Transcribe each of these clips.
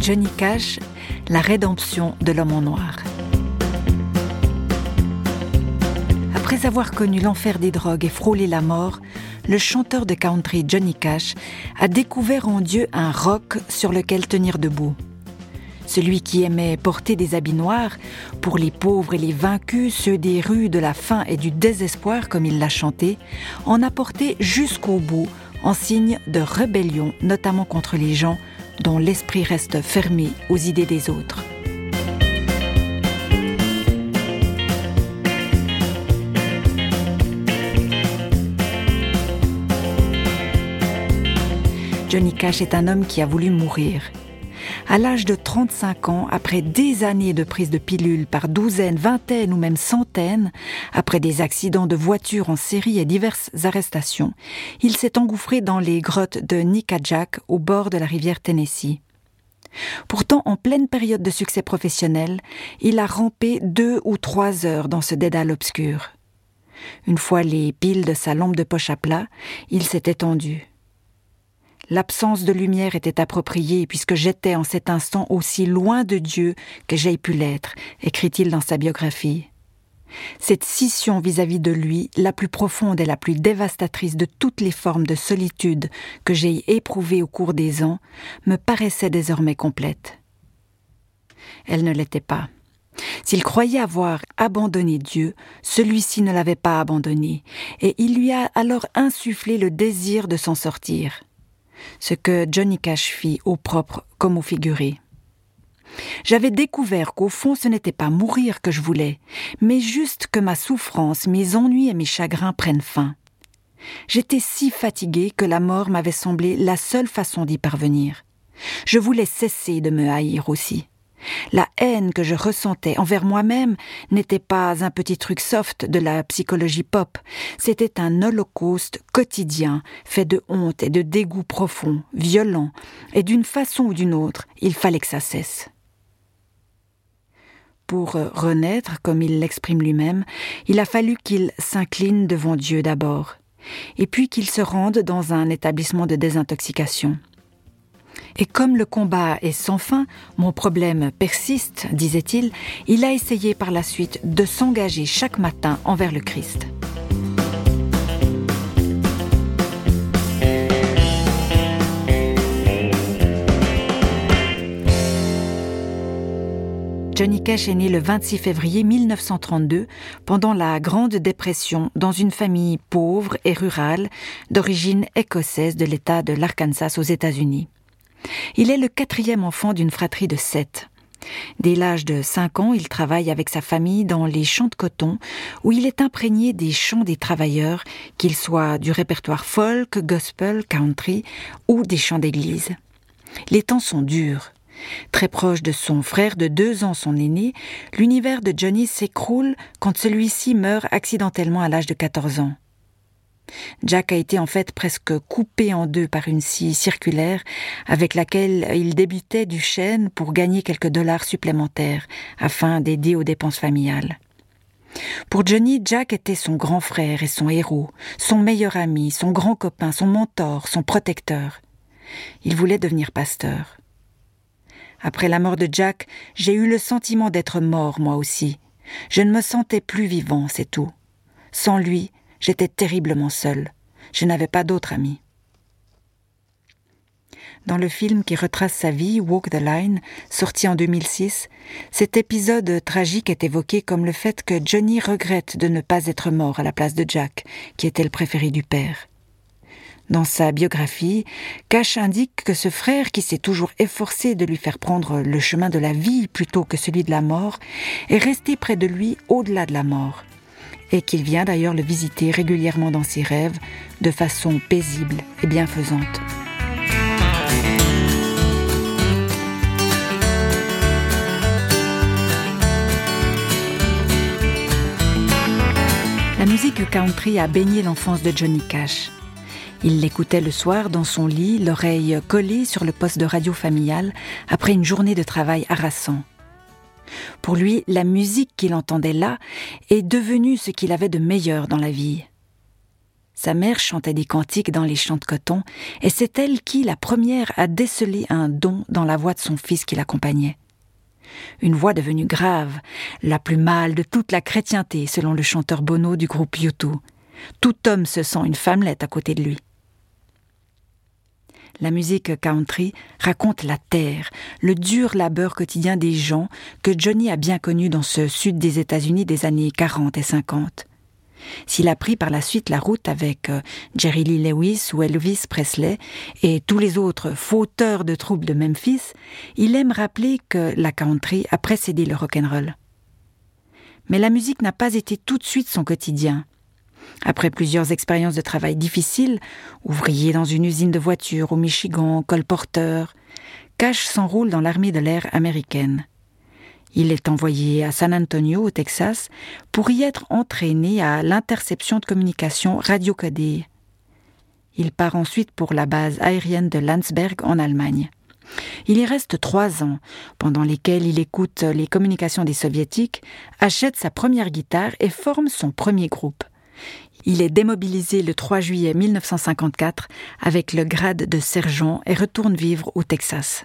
Johnny Cash, la rédemption de l'homme en noir. Après avoir connu l'enfer des drogues et frôlé la mort, le chanteur de country Johnny Cash a découvert en Dieu un roc sur lequel tenir debout. Celui qui aimait porter des habits noirs, pour les pauvres et les vaincus, ceux des rues de la faim et du désespoir, comme il l'a chanté, en a porté jusqu'au bout, en signe de rébellion, notamment contre les gens dont l'esprit reste fermé aux idées des autres. Johnny Cash est un homme qui a voulu mourir. À l'âge de 35 ans, après des années de prise de pilules par douzaines, vingtaines ou même centaines, après des accidents de voiture en série et diverses arrestations, il s'est engouffré dans les grottes de Nickajack au bord de la rivière Tennessee. Pourtant, en pleine période de succès professionnel, il a rampé deux ou trois heures dans ce dédale obscur. Une fois les piles de sa lampe de poche à plat, il s'est étendu. L'absence de lumière était appropriée puisque j'étais en cet instant aussi loin de Dieu que j'ai pu l'être, écrit-il dans sa biographie. Cette scission vis-à-vis de lui, la plus profonde et la plus dévastatrice de toutes les formes de solitude que j'ai éprouvées au cours des ans, me paraissait désormais complète. Elle ne l'était pas. S'il croyait avoir abandonné Dieu, celui-ci ne l'avait pas abandonné, et il lui a alors insufflé le désir de s'en sortir ce que Johnny Cash fit au propre comme au figuré. J'avais découvert qu'au fond ce n'était pas mourir que je voulais, mais juste que ma souffrance, mes ennuis et mes chagrins prennent fin. J'étais si fatigué que la mort m'avait semblé la seule façon d'y parvenir. Je voulais cesser de me haïr aussi. La haine que je ressentais envers moi-même n'était pas un petit truc soft de la psychologie pop, c'était un holocauste quotidien, fait de honte et de dégoût profond, violent, et d'une façon ou d'une autre, il fallait que ça cesse. Pour renaître, comme il l'exprime lui-même, il a fallu qu'il s'incline devant Dieu d'abord, et puis qu'il se rende dans un établissement de désintoxication. Et comme le combat est sans fin, mon problème persiste, disait-il, il a essayé par la suite de s'engager chaque matin envers le Christ. Johnny Cash est né le 26 février 1932 pendant la Grande Dépression dans une famille pauvre et rurale d'origine écossaise de l'État de l'Arkansas aux États-Unis. Il est le quatrième enfant d'une fratrie de sept. Dès l'âge de cinq ans, il travaille avec sa famille dans les champs de coton, où il est imprégné des chants des travailleurs, qu'ils soient du répertoire folk, gospel, country ou des chants d'église. Les temps sont durs. Très proche de son frère de deux ans, son aîné, l'univers de Johnny s'écroule quand celui-ci meurt accidentellement à l'âge de 14 ans. Jack a été en fait presque coupé en deux par une scie circulaire avec laquelle il débutait du chêne pour gagner quelques dollars supplémentaires afin d'aider aux dépenses familiales. Pour Johnny, Jack était son grand frère et son héros, son meilleur ami, son grand copain, son mentor, son protecteur. Il voulait devenir pasteur. Après la mort de Jack, j'ai eu le sentiment d'être mort moi aussi. Je ne me sentais plus vivant, c'est tout. Sans lui, J'étais terriblement seule. Je n'avais pas d'autre ami. Dans le film qui retrace sa vie, Walk the Line, sorti en 2006, cet épisode tragique est évoqué comme le fait que Johnny regrette de ne pas être mort à la place de Jack, qui était le préféré du père. Dans sa biographie, Cash indique que ce frère, qui s'est toujours efforcé de lui faire prendre le chemin de la vie plutôt que celui de la mort, est resté près de lui au-delà de la mort et qu'il vient d'ailleurs le visiter régulièrement dans ses rêves de façon paisible et bienfaisante. La musique country a baigné l'enfance de Johnny Cash. Il l'écoutait le soir dans son lit, l'oreille collée sur le poste de radio familial, après une journée de travail harassant. Pour lui, la musique qu'il entendait là est devenue ce qu'il avait de meilleur dans la vie. Sa mère chantait des cantiques dans les champs de coton, et c'est elle qui, la première, a décelé un don dans la voix de son fils qui l'accompagnait. Une voix devenue grave, la plus mâle de toute la chrétienté, selon le chanteur Bono du groupe U2. Tout homme se sent une femmelette à côté de lui. La musique country raconte la terre, le dur labeur quotidien des gens que Johnny a bien connu dans ce sud des États-Unis des années 40 et 50. S'il a pris par la suite la route avec euh, Jerry Lee Lewis ou Elvis Presley et tous les autres fauteurs de troubles de Memphis, il aime rappeler que la country a précédé le rock'n'roll. Mais la musique n'a pas été tout de suite son quotidien. Après plusieurs expériences de travail difficiles, ouvrier dans une usine de voitures au Michigan, colporteur, Cash s'enroule dans l'armée de l'air américaine. Il est envoyé à San Antonio, au Texas, pour y être entraîné à l'interception de communication radiocodée. Il part ensuite pour la base aérienne de Landsberg en Allemagne. Il y reste trois ans, pendant lesquels il écoute les communications des soviétiques, achète sa première guitare et forme son premier groupe. Il est démobilisé le 3 juillet 1954 avec le grade de sergent et retourne vivre au Texas.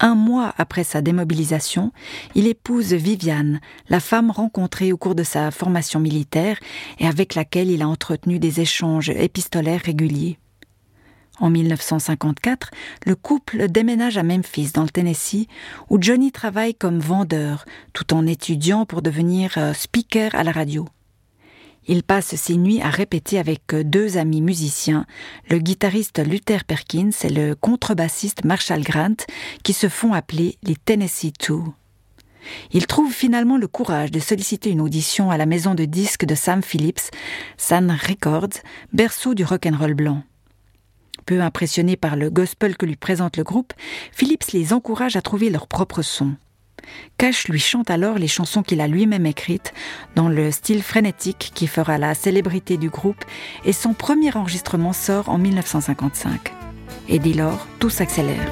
Un mois après sa démobilisation, il épouse Viviane, la femme rencontrée au cours de sa formation militaire et avec laquelle il a entretenu des échanges épistolaires réguliers. En 1954, le couple déménage à Memphis, dans le Tennessee, où Johnny travaille comme vendeur, tout en étudiant pour devenir euh, speaker à la radio. Il passe ses nuits à répéter avec deux amis musiciens, le guitariste Luther Perkins et le contrebassiste Marshall Grant, qui se font appeler les Tennessee Two. Il trouve finalement le courage de solliciter une audition à la maison de disques de Sam Phillips, Sun Records, berceau du rock'n'roll blanc. Peu impressionné par le gospel que lui présente le groupe, Phillips les encourage à trouver leur propre son. Cash lui chante alors les chansons qu'il a lui-même écrites dans le style frénétique qui fera la célébrité du groupe et son premier enregistrement sort en 1955. Et dès lors, tout s'accélère.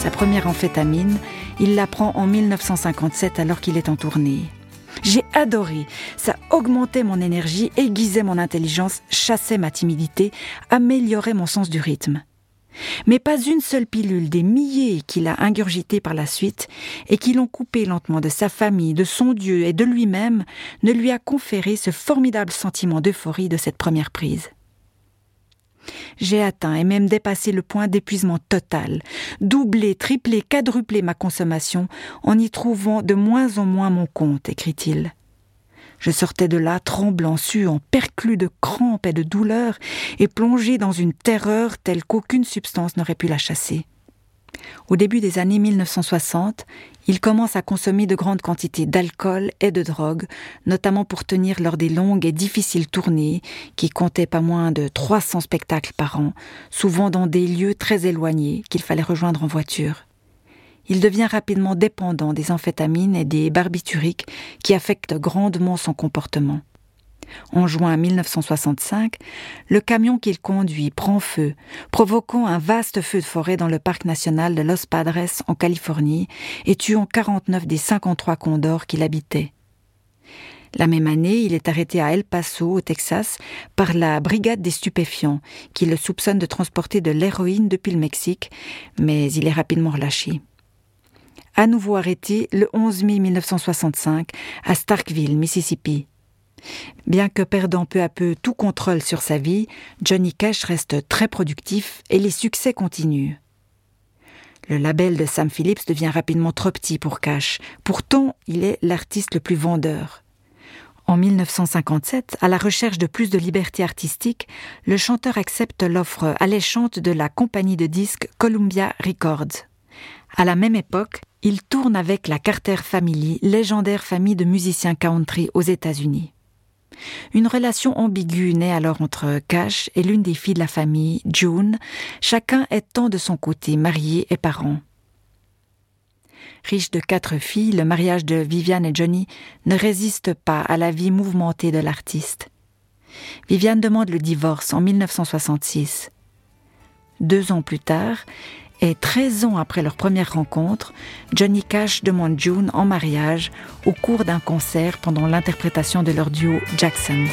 Sa première amphétamine, il la prend en 1957 alors qu'il est en tournée. J'ai adoré. Ça augmentait mon énergie, aiguisait mon intelligence, chassait ma timidité, améliorait mon sens du rythme. Mais pas une seule pilule des milliers qu'il a ingurgitées par la suite et qui l'ont coupé lentement de sa famille, de son Dieu et de lui-même ne lui a conféré ce formidable sentiment d'euphorie de cette première prise. J'ai atteint et même dépassé le point d'épuisement total, doublé, triplé, quadruplé ma consommation en y trouvant de moins en moins mon compte, écrit-il. Je sortais de là tremblant, suant, perclus de crampes et de douleurs, et plongé dans une terreur telle qu'aucune substance n'aurait pu la chasser. Au début des années 1960, il commence à consommer de grandes quantités d'alcool et de drogue, notamment pour tenir lors des longues et difficiles tournées qui comptaient pas moins de 300 spectacles par an, souvent dans des lieux très éloignés qu'il fallait rejoindre en voiture. Il devient rapidement dépendant des amphétamines et des barbituriques qui affectent grandement son comportement. En juin 1965, le camion qu'il conduit prend feu, provoquant un vaste feu de forêt dans le parc national de Los Padres en Californie et tuant 49 des 53 condors qu'il habitait. La même année, il est arrêté à El Paso, au Texas, par la brigade des stupéfiants, qui le soupçonne de transporter de l'héroïne depuis le Mexique, mais il est rapidement relâché. À nouveau arrêté le 11 mai 1965 à Starkville, Mississippi. Bien que perdant peu à peu tout contrôle sur sa vie, Johnny Cash reste très productif et les succès continuent. Le label de Sam Phillips devient rapidement trop petit pour Cash. Pourtant, il est l'artiste le plus vendeur. En 1957, à la recherche de plus de liberté artistique, le chanteur accepte l'offre alléchante de la compagnie de disques Columbia Records. À la même époque, il tourne avec la Carter Family, légendaire famille de musiciens country aux États-Unis. Une relation ambiguë naît alors entre Cash et l'une des filles de la famille, June, chacun étant de son côté marié et parent. Riche de quatre filles, le mariage de Viviane et Johnny ne résiste pas à la vie mouvementée de l'artiste. Viviane demande le divorce en 1966. Deux ans plus tard, Et 13 ans après leur première rencontre, Johnny Cash demande June en mariage au cours d'un concert pendant l'interprétation de leur duo Jackson.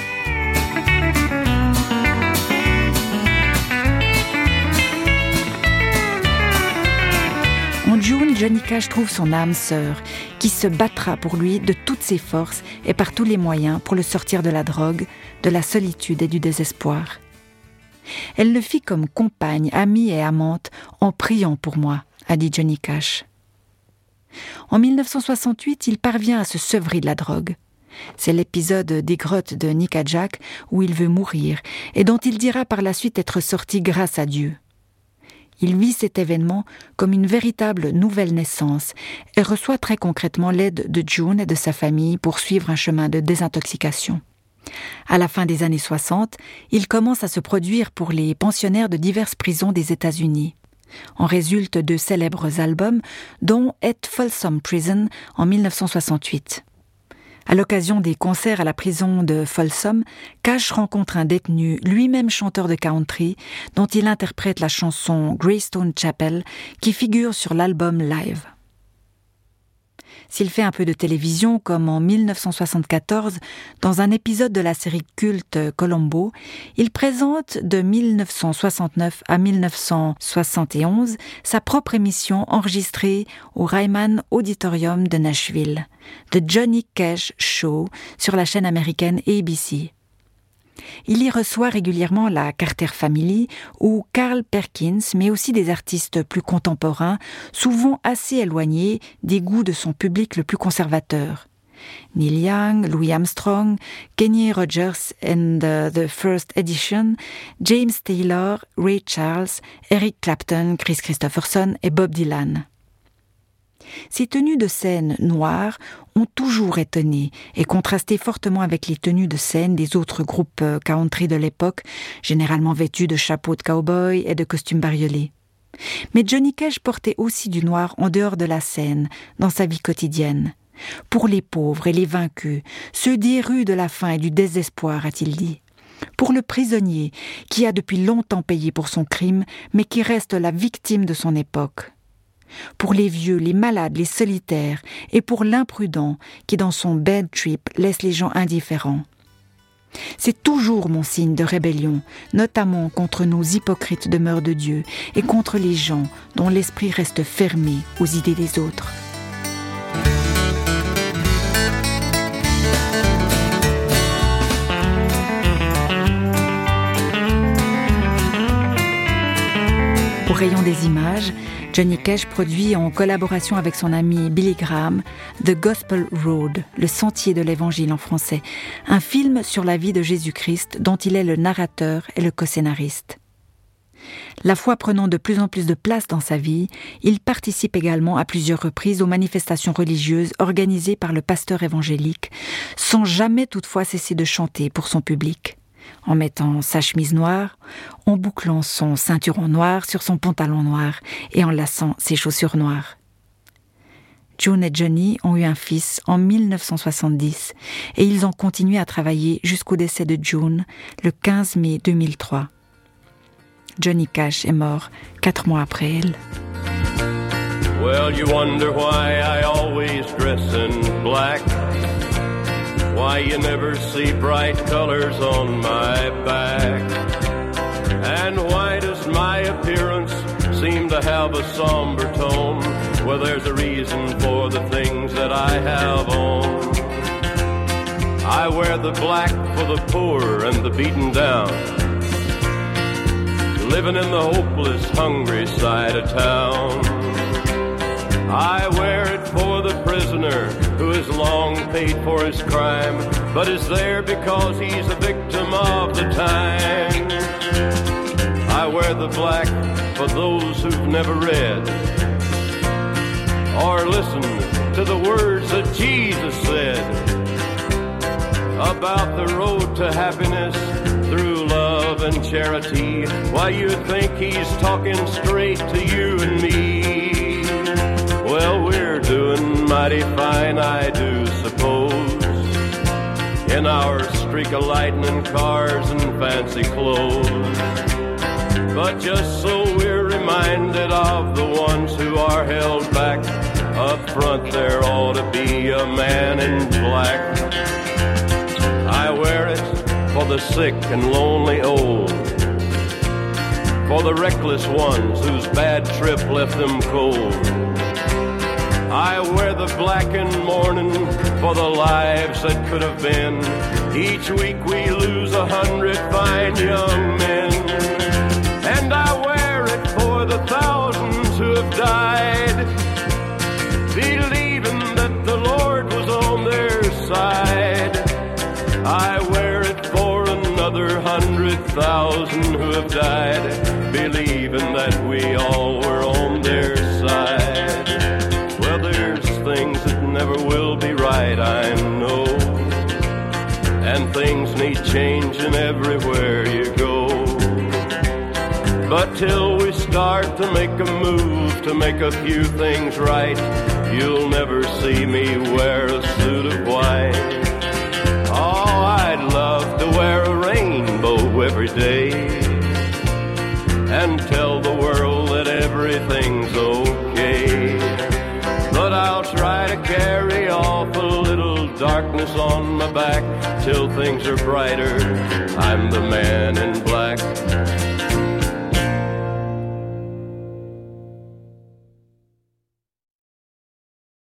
En June, Johnny Cash trouve son âme sœur, qui se battra pour lui de toutes ses forces et par tous les moyens pour le sortir de la drogue, de la solitude et du désespoir. Elle le fit comme compagne, amie et amante en priant pour moi, a dit Johnny Cash. En 1968, il parvient à se sevrer de la drogue. C'est l'épisode des grottes de Jack où il veut mourir et dont il dira par la suite être sorti grâce à Dieu. Il vit cet événement comme une véritable nouvelle naissance et reçoit très concrètement l'aide de June et de sa famille pour suivre un chemin de désintoxication. À la fin des années 60, il commence à se produire pour les pensionnaires de diverses prisons des États-Unis. En résultent de célèbres albums, dont At Folsom Prison en 1968. À l'occasion des concerts à la prison de Folsom, Cash rencontre un détenu, lui-même chanteur de country, dont il interprète la chanson Greystone Chapel, qui figure sur l'album Live. S'il fait un peu de télévision, comme en 1974, dans un épisode de la série culte Colombo, il présente de 1969 à 1971 sa propre émission enregistrée au Ryman Auditorium de Nashville, The Johnny Cash Show, sur la chaîne américaine ABC. Il y reçoit régulièrement la Carter Family ou Carl Perkins, mais aussi des artistes plus contemporains, souvent assez éloignés des goûts de son public le plus conservateur. Neil Young, Louis Armstrong, Kenny Rogers and the First Edition, James Taylor, Ray Charles, Eric Clapton, Chris Christopherson et Bob Dylan. Ces tenues de scène noires ont toujours étonné et contrasté fortement avec les tenues de scène des autres groupes euh, country de l'époque, généralement vêtus de chapeaux de cow-boy et de costumes bariolés. Mais Johnny Cash portait aussi du noir en dehors de la scène, dans sa vie quotidienne. Pour les pauvres et les vaincus, ceux des rues de la faim et du désespoir, a-t-il dit. Pour le prisonnier, qui a depuis longtemps payé pour son crime, mais qui reste la victime de son époque pour les vieux, les malades, les solitaires, et pour l'imprudent qui, dans son bad trip, laisse les gens indifférents. C'est toujours mon signe de rébellion, notamment contre nos hypocrites demeures de Dieu et contre les gens dont l'esprit reste fermé aux idées des autres. Rayon des images, Johnny Cash produit en collaboration avec son ami Billy Graham The Gospel Road, le sentier de l'évangile en français, un film sur la vie de Jésus-Christ dont il est le narrateur et le co-scénariste. La foi prenant de plus en plus de place dans sa vie, il participe également à plusieurs reprises aux manifestations religieuses organisées par le pasteur évangélique, sans jamais toutefois cesser de chanter pour son public en mettant sa chemise noire, en bouclant son ceinturon noir sur son pantalon noir et en lassant ses chaussures noires. June et Johnny ont eu un fils en 1970 et ils ont continué à travailler jusqu'au décès de June le 15 mai 2003. Johnny Cash est mort quatre mois après elle. Well, you wonder why I always dress in black. Why you never see bright colors on my back? And why does my appearance seem to have a somber tone? Well, there's a reason for the things that I have on. I wear the black for the poor and the beaten down. Living in the hopeless, hungry side of town. I wear it for the prisoner who has long paid for his crime, but is there because he's a victim of the time. I wear the black for those who've never read or listened to the words that Jesus said about the road to happiness through love and charity. Why you think he's talking straight to you and me? Doing mighty fine, I do suppose. In our streak of lightning cars and fancy clothes. But just so we're reminded of the ones who are held back. Up front there ought to be a man in black. I wear it for the sick and lonely old. For the reckless ones whose bad trip left them cold. I wear the black blackened mourning for the lives that could have been. Each week we lose a hundred fine young men. And I wear it for the thousands who have died, believing that the Lord was on their side. I wear it for another hundred thousand who have died, believing that we all were on their side. Changing everywhere you go. But till we start to make a move to make a few things right, you'll never see me wear a suit of white. Oh, I'd love to wear a rainbow every day and tell the world that everything's okay. But I'll try to carry off a little darkness on my back till things are brighter. I'm the man in black.